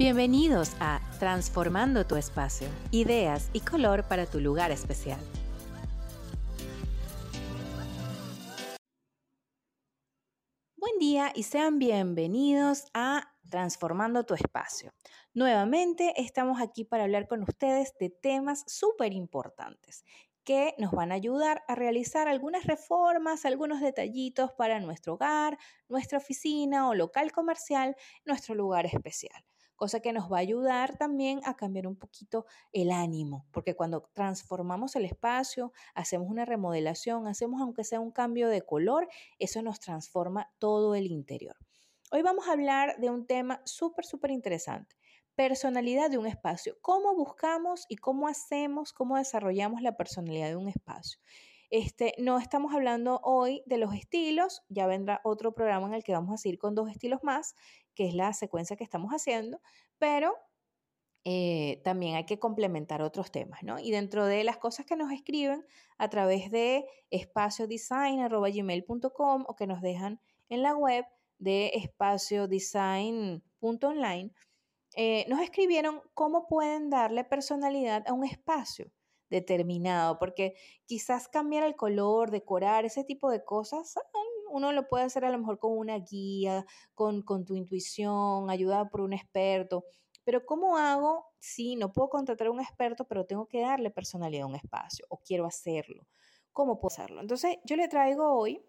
Bienvenidos a Transformando tu espacio, ideas y color para tu lugar especial. Buen día y sean bienvenidos a Transformando tu espacio. Nuevamente estamos aquí para hablar con ustedes de temas súper importantes que nos van a ayudar a realizar algunas reformas, algunos detallitos para nuestro hogar, nuestra oficina o local comercial, nuestro lugar especial cosa que nos va a ayudar también a cambiar un poquito el ánimo, porque cuando transformamos el espacio, hacemos una remodelación, hacemos aunque sea un cambio de color, eso nos transforma todo el interior. Hoy vamos a hablar de un tema súper, súper interesante, personalidad de un espacio, cómo buscamos y cómo hacemos, cómo desarrollamos la personalidad de un espacio. Este, no estamos hablando hoy de los estilos, ya vendrá otro programa en el que vamos a seguir con dos estilos más, que es la secuencia que estamos haciendo, pero eh, también hay que complementar otros temas, ¿no? Y dentro de las cosas que nos escriben a través de espaciodesign.gmail.com o que nos dejan en la web de espaciodesign.online, eh, nos escribieron cómo pueden darle personalidad a un espacio determinado, porque quizás cambiar el color, decorar, ese tipo de cosas, ah, uno lo puede hacer a lo mejor con una guía, con, con tu intuición, ayudado por un experto. Pero ¿cómo hago si no puedo contratar a un experto, pero tengo que darle personalidad a un espacio o quiero hacerlo? ¿Cómo puedo hacerlo? Entonces, yo le traigo hoy,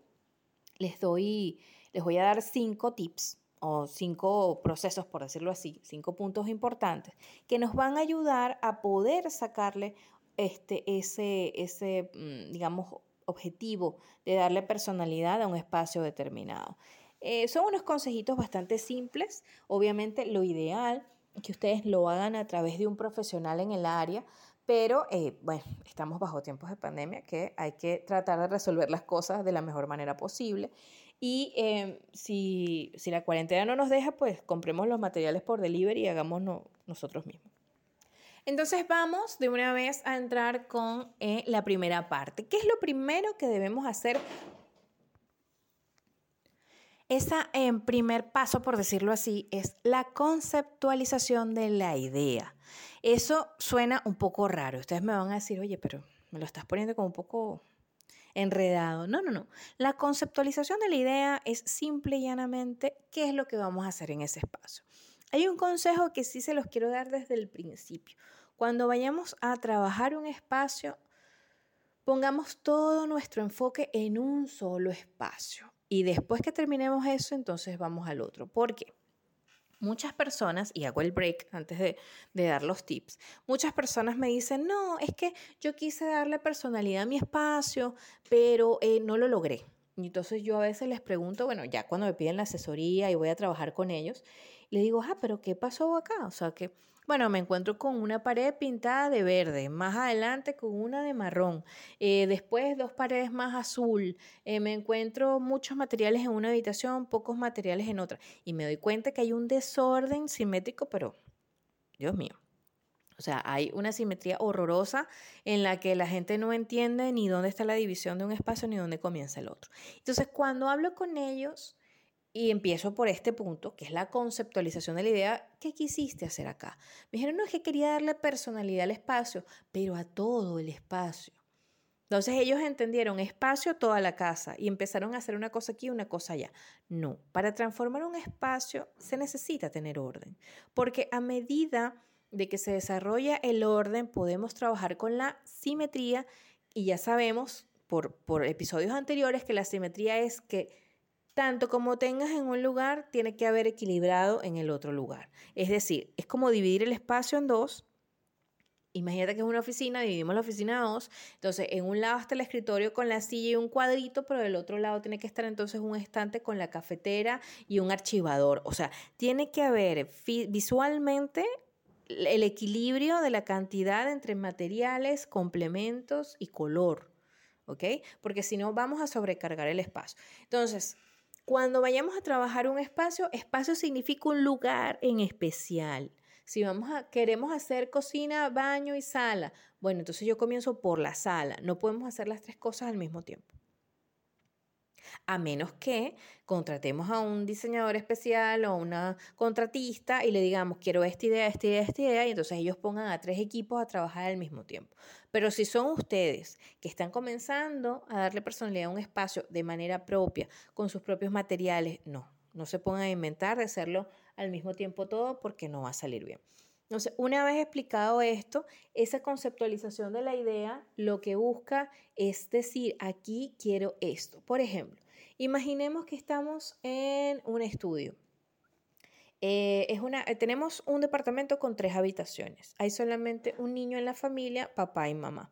les doy, les voy a dar cinco tips o cinco procesos, por decirlo así, cinco puntos importantes que nos van a ayudar a poder sacarle este, ese, ese, mm, digamos, objetivo de darle personalidad a un espacio determinado. Eh, son unos consejitos bastante simples. Obviamente lo ideal es que ustedes lo hagan a través de un profesional en el área, pero eh, bueno, estamos bajo tiempos de pandemia que hay que tratar de resolver las cosas de la mejor manera posible. Y em, si, si, la cuarentena no nos deja, pues compremos los materiales por delivery y hagámoslo nosotros mismos. Entonces vamos de una vez a entrar con eh, la primera parte. ¿Qué es lo primero que debemos hacer? Ese en primer paso, por decirlo así, es la conceptualización de la idea. Eso suena un poco raro. Ustedes me van a decir, oye, pero me lo estás poniendo como un poco enredado. No, no, no. La conceptualización de la idea es simple y llanamente qué es lo que vamos a hacer en ese espacio. Hay un consejo que sí se los quiero dar desde el principio. Cuando vayamos a trabajar un espacio, pongamos todo nuestro enfoque en un solo espacio. Y después que terminemos eso, entonces vamos al otro. ¿Por qué? Muchas personas, y hago el break antes de, dar los tips, muchas personas me dicen, no, es que yo quise darle personalidad a mi espacio, pero eh, no lo logré. Y entonces yo a veces les pregunto, bueno, ya cuando me piden la asesoría y voy a trabajar con ellos, le digo, ah, pero ¿qué pasó acá? O sea, que, bueno, me encuentro con una pared pintada de verde, más adelante con una de marrón, eh, después dos paredes más azul, eh, me encuentro muchos materiales en una habitación, pocos materiales en otra, y me doy cuenta que hay un desorden simétrico, pero, Dios mío. O sea, hay una simetría horrorosa en la que la gente no entiende ni dónde está la división de un espacio ni dónde comienza el otro. Entonces, cuando hablo con ellos, y empiezo por este punto, que es la conceptualización de la idea. ¿Qué quisiste hacer acá? Me dijeron, no, es que quería darle personalidad al espacio, pero a todo el espacio. Entonces ellos entendieron espacio toda la casa y empezaron a hacer una cosa aquí y una cosa allá. No, para transformar un espacio se necesita tener orden, porque a medida de que se desarrolla el orden podemos trabajar con la simetría y ya sabemos por, por episodios anteriores que la simetría es que tanto como tengas en un lugar, tiene que haber equilibrado en el otro lugar. Es decir, es como dividir el espacio en dos. Imagínate que es una oficina, dividimos la oficina en dos. Entonces, en un lado está el escritorio con la silla y un cuadrito, pero del otro lado tiene que estar entonces un estante con la cafetera y un archivador. O sea, tiene que haber visualmente el equilibrio de la cantidad entre materiales, complementos y color. ¿Ok? Porque si no, vamos a sobrecargar el espacio. Entonces, cuando vayamos a trabajar un espacio, espacio significa un lugar en especial. Si vamos a, queremos hacer cocina, baño y sala, bueno, entonces yo comienzo por la sala. No podemos hacer las tres cosas al mismo tiempo. A menos que contratemos a un diseñador especial o una contratista y le digamos, quiero esta idea, esta idea, esta idea, y entonces ellos pongan a tres equipos a trabajar al mismo tiempo. Pero si son ustedes que están comenzando a darle personalidad a un espacio de manera propia, con sus propios materiales, no, no se pongan a inventar de hacerlo al mismo tiempo todo porque no va a salir bien. Entonces, una vez explicado esto, esa conceptualización de la idea lo que busca es decir, aquí quiero esto. Por ejemplo, imaginemos que estamos en un estudio. Eh, es una, eh, tenemos un departamento con tres habitaciones. Hay solamente un niño en la familia, papá y mamá.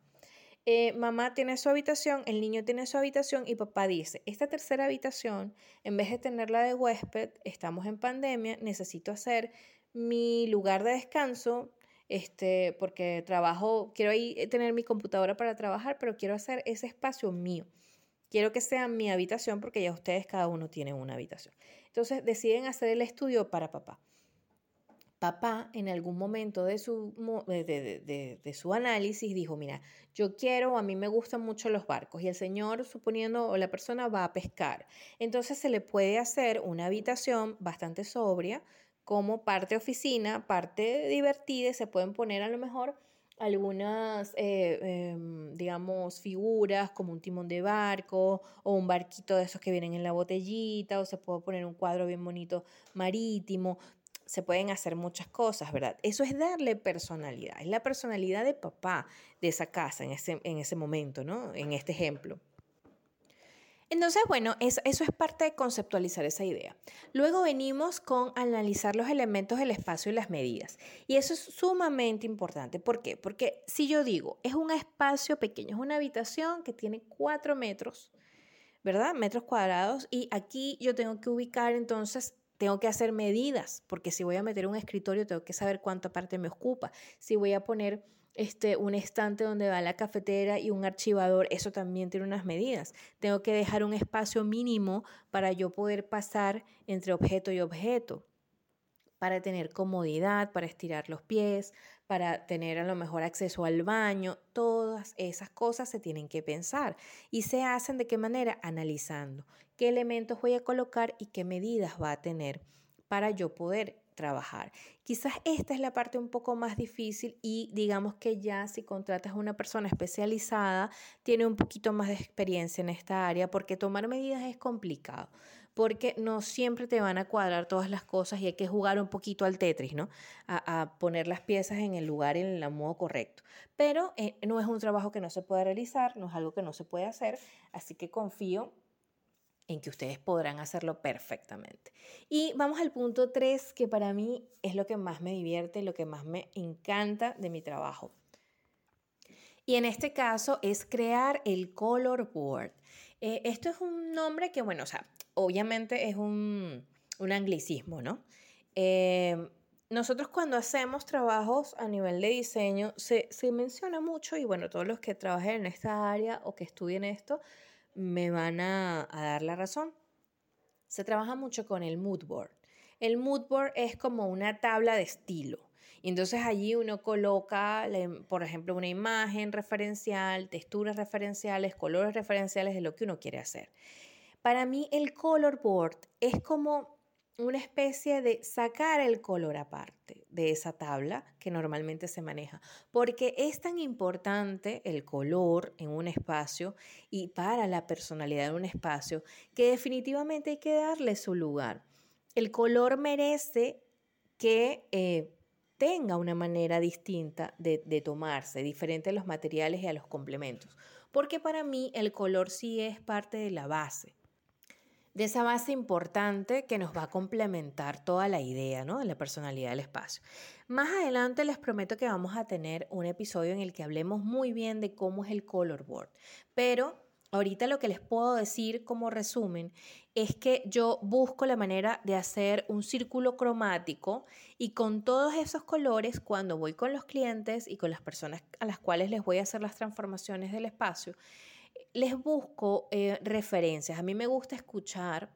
Eh, mamá tiene su habitación, el niño tiene su habitación y papá dice, esta tercera habitación, en vez de tenerla de huésped, estamos en pandemia, necesito hacer mi lugar de descanso, este, porque trabajo, quiero ahí eh, tener mi computadora para trabajar, pero quiero hacer ese espacio mío. Quiero que sea mi habitación porque ya ustedes cada uno tiene una habitación. Entonces deciden hacer el estudio para papá. Papá en algún momento de su, de, de su análisis dijo, mira, yo quiero, a mí me gustan mucho los barcos y el señor, suponiendo, o la persona va a pescar. Entonces se le puede hacer una habitación bastante sobria, como parte oficina, parte divertida, se pueden poner a lo mejor algunas, eh, em, digamos, figuras como un timón de barco o un barquito de esos que vienen en la botellita o se puede poner un cuadro bien bonito marítimo. Se pueden hacer muchas cosas, ¿verdad? Eso es darle personalidad, es la personalidad de papá de esa casa en ese, en ese momento, ¿no? En este ejemplo. Entonces, bueno, eso, es parte de conceptualizar esa idea. Luego venimos con analizar los elementos del espacio y las medidas. Y eso es sumamente importante. ¿Por qué? Porque si yo digo, es un espacio pequeño, es una habitación que tiene cuatro metros, ¿verdad? Metros cuadrados. Y aquí yo tengo que ubicar entonces tengo que hacer medidas, porque si voy a meter un escritorio, tengo que saber cuánta parte me ocupa. Si voy a poner este, un estante donde va la cafetera y un archivador, eso también tiene unas medidas. Tengo que dejar un espacio mínimo para yo poder pasar entre objeto y objeto, para tener comodidad, para estirar los pies, para tener a lo mejor acceso al baño. Todas esas cosas se tienen que pensar y se hacen de qué manera analizando qué elementos voy a colocar y qué medidas va a tener para yo poder trabajar. Quizás esta es la parte un poco más difícil y digamos que ya si contratas a una persona especializada, tiene un poquito más de experiencia en esta área porque tomar medidas es complicado porque no siempre te van a cuadrar todas las cosas y hay que jugar un poquito al Tetris, ¿no? A, poner las piezas en el lugar y en el modo correcto. Pero eh, no es un trabajo que no se puede realizar, no es algo que no se puede hacer, así que confío en que ustedes podrán hacerlo perfectamente. Y vamos al punto 3, que para mí es lo que más me divierte, lo que más me encanta de mi trabajo. Y en este caso es crear el color board. Eh, esto es un nombre que, bueno, o sea, obviamente es un, anglicismo, ¿no? Eh, nosotros cuando hacemos trabajos a nivel de diseño, se, se menciona mucho, y bueno, todos los que trabajen en esta área o que estudien esto, me van a, dar la razón. Se trabaja mucho con el mood board. El mood board es como una tabla de estilo. Y entonces allí uno coloca, por ejemplo, una imagen referencial, texturas referenciales, colores referenciales de lo que uno quiere hacer. Para mí el color board es como una especie de sacar el color aparte de esa tabla que normalmente se maneja, porque es tan importante el color en un espacio y para la personalidad de un espacio que definitivamente hay que darle su lugar. El color merece que eh, tenga una manera distinta de, de tomarse, diferente a los materiales y a los complementos, porque para mí el color sí es parte de la base de esa base importante que nos va a complementar toda la idea ¿no? de la personalidad del espacio. Más adelante les prometo que vamos a tener un episodio en el que hablemos muy bien de cómo es el color board, pero ahorita lo que les puedo decir como resumen es que yo busco la manera de hacer un círculo cromático y con todos esos colores cuando voy con los clientes y con las personas a las cuales les voy a hacer las transformaciones del espacio, les busco eh, referencias. A mí me gusta escuchar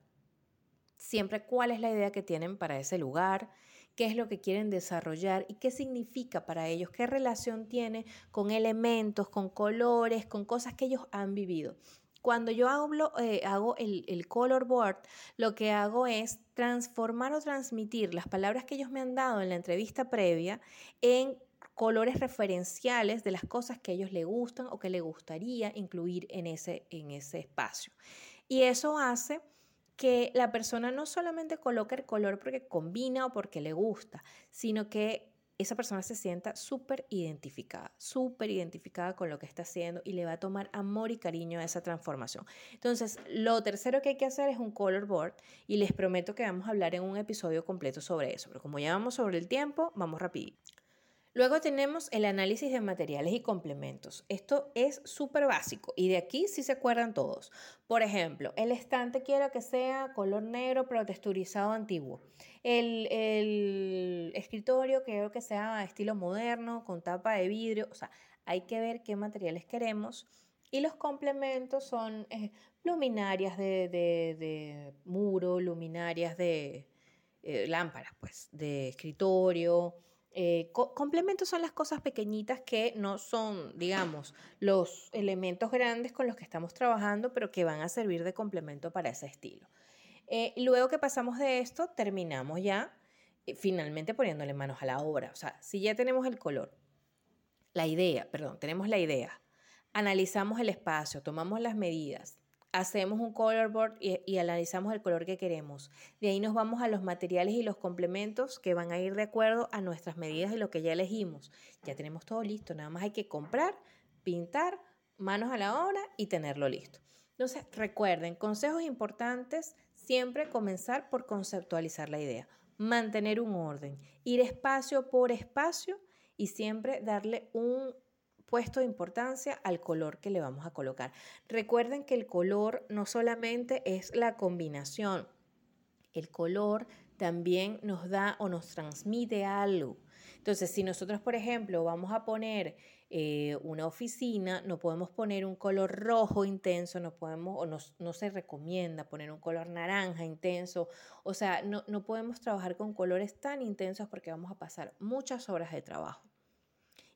siempre cuál es la idea que tienen para ese lugar, qué es lo que quieren desarrollar y qué significa para ellos, qué relación tiene con elementos, con colores, con cosas que ellos han vivido. Cuando yo hablo, eh, hago el, el color board, lo que hago es transformar o transmitir las palabras que ellos me han dado en la entrevista previa en colores referenciales de las cosas que a ellos les gustan o que les gustaría incluir en ese, en ese espacio. Y eso hace que la persona no solamente coloque el color porque combina o porque le gusta, sino que esa persona se sienta súper identificada, súper identificada con lo que está haciendo y le va a tomar amor y cariño a esa transformación. Entonces, lo tercero que hay que hacer es un color board y les prometo que vamos a hablar en un episodio completo sobre eso, pero como ya vamos sobre el tiempo, vamos rapidito. Luego tenemos el análisis de materiales y complementos. Esto es súper básico y de aquí sí se acuerdan todos. Por ejemplo, el estante quiero que sea color negro pero texturizado antiguo. El, escritorio quiero que sea estilo moderno con tapa de vidrio. O sea, hay que ver qué materiales queremos. Y los complementos son eh, luminarias de, de, muro, luminarias de eh, lámparas, pues, de escritorio eh, complementos son las cosas pequeñitas que no son, digamos, los elementos grandes con los que estamos trabajando, pero que van a servir de complemento para ese estilo. Eh, luego que pasamos de esto, terminamos ya eh, finalmente poniéndole manos a la obra. O sea, si ya tenemos el color, la idea, perdón, tenemos la idea, analizamos el espacio, tomamos las medidas, hacemos un color board y, analizamos el color que queremos. De ahí nos vamos a los materiales y los complementos que van a ir de acuerdo a nuestras medidas y lo que ya elegimos. Ya tenemos todo listo, nada más hay que comprar, pintar, manos a la obra y tenerlo listo. Entonces, recuerden, consejos importantes, siempre comenzar por conceptualizar la idea, mantener un orden, ir espacio por espacio y siempre darle un puesto de importancia al color que le vamos a colocar. Recuerden que el color no solamente es la combinación, el color también nos da o nos transmite algo. Entonces, si nosotros, por ejemplo, vamos a poner eh, una oficina, no podemos poner un color rojo intenso, no podemos, o no, se recomienda poner un color naranja intenso. O sea, no, no podemos trabajar con colores tan intensos porque vamos a pasar muchas horas de trabajo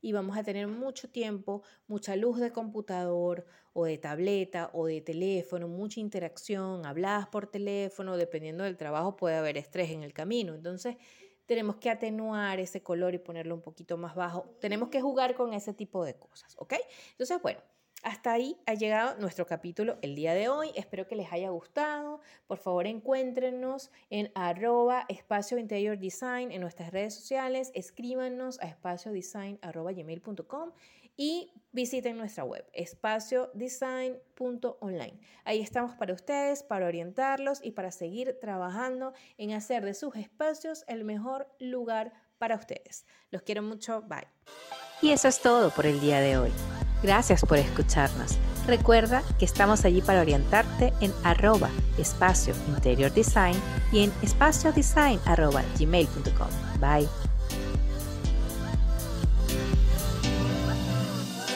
y vamos a tener mucho tiempo, mucha luz de computador o de tableta o de teléfono, mucha interacción, habladas por teléfono, dependiendo del trabajo puede haber estrés en el camino. Entonces, tenemos que atenuar ese color y ponerlo un poquito más bajo. Tenemos que jugar con ese tipo de cosas, ¿ok? Entonces, bueno, hasta ahí ha llegado nuestro capítulo el día de hoy. Espero que les haya gustado. Por favor, encuéntrenos en arroba espacio interior design en nuestras redes sociales. Escríbanos a espaciodesign.gmail.com y visiten nuestra web espaciodesign.online. Ahí estamos para ustedes, para orientarlos y para seguir trabajando en hacer de sus espacios el mejor lugar para ustedes. Los quiero mucho. Bye. Y eso es todo por el día de hoy. Gracias por escucharnos. Recuerda que estamos allí para orientarte en arroba espacio interior design y en espaciodesign. Bye.